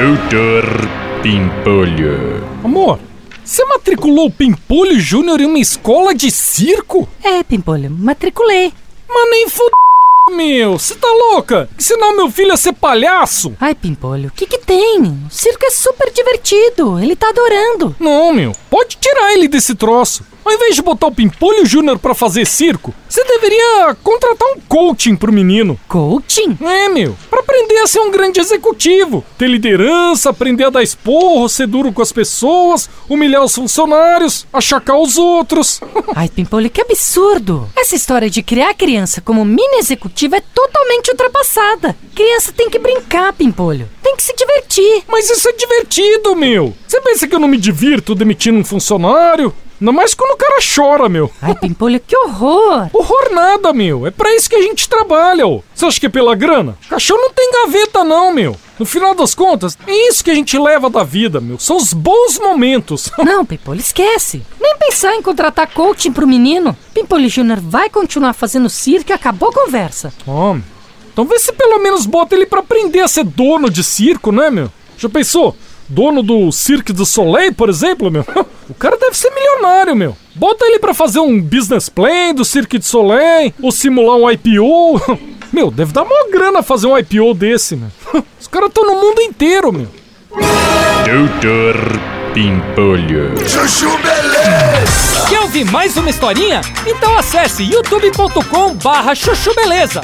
Doutor Pimpolho. Amor, você matriculou o Pimpolho Júnior em uma escola de circo? É, Pimpolho, matriculei. Mas nem f... meu, você tá louca? Ensinar meu filho a ser palhaço? Ai, Pimpolho, o que que tem? O circo é super divertido, ele tá adorando. Não, meu, pode tirar ele desse troço. Ao invés de botar o Pimpolho Júnior pra fazer circo, você deveria contratar um coaching pro menino. Coaching? É, meu, pra aprender a ser um grande executivo, ter liderança, aprender a dar esporro, ser duro com as pessoas, humilhar os funcionários, achacar os outros. Ai, Pimpolho, que absurdo! Essa história de criar criança como mini executiva é totalmente ultrapassada. Criança tem que brincar, Pimpolho. Tem que se divertir. Mas isso é divertido, meu. Você pensa que eu não me divirto demitindo um funcionário? Ainda mais quando o cara chora, meu. Ai, Pimpolho, que horror! Horror nada, meu. É pra isso que a gente trabalha, ó. Você acha que é pela grana? Cachorro não tem gaveta, não, meu. No final das contas, é isso que a gente leva da vida, meu. São os bons momentos. Não, Pimpolho, esquece. Nem pensar em contratar coaching pro menino. Pimpolho Júnior vai continuar fazendo circo e acabou a conversa. Homem. Então vê se pelo menos bota ele pra aprender a ser dono de circo, né, meu? Já pensou? Dono do Cirque du Soleil, por exemplo, meu? O cara deve ser milionário, meu. Bota ele pra fazer um business plan do Cirque du Soleil, ou simular um IPO. Meu, deve dar maior grana fazer um IPO desse, meu. Os caras estão no mundo inteiro, meu. Doutor Pimpolho. Chuchu Beleza! Quer ouvir mais uma historinha? Então acesse youtube.com barra chuchu beleza.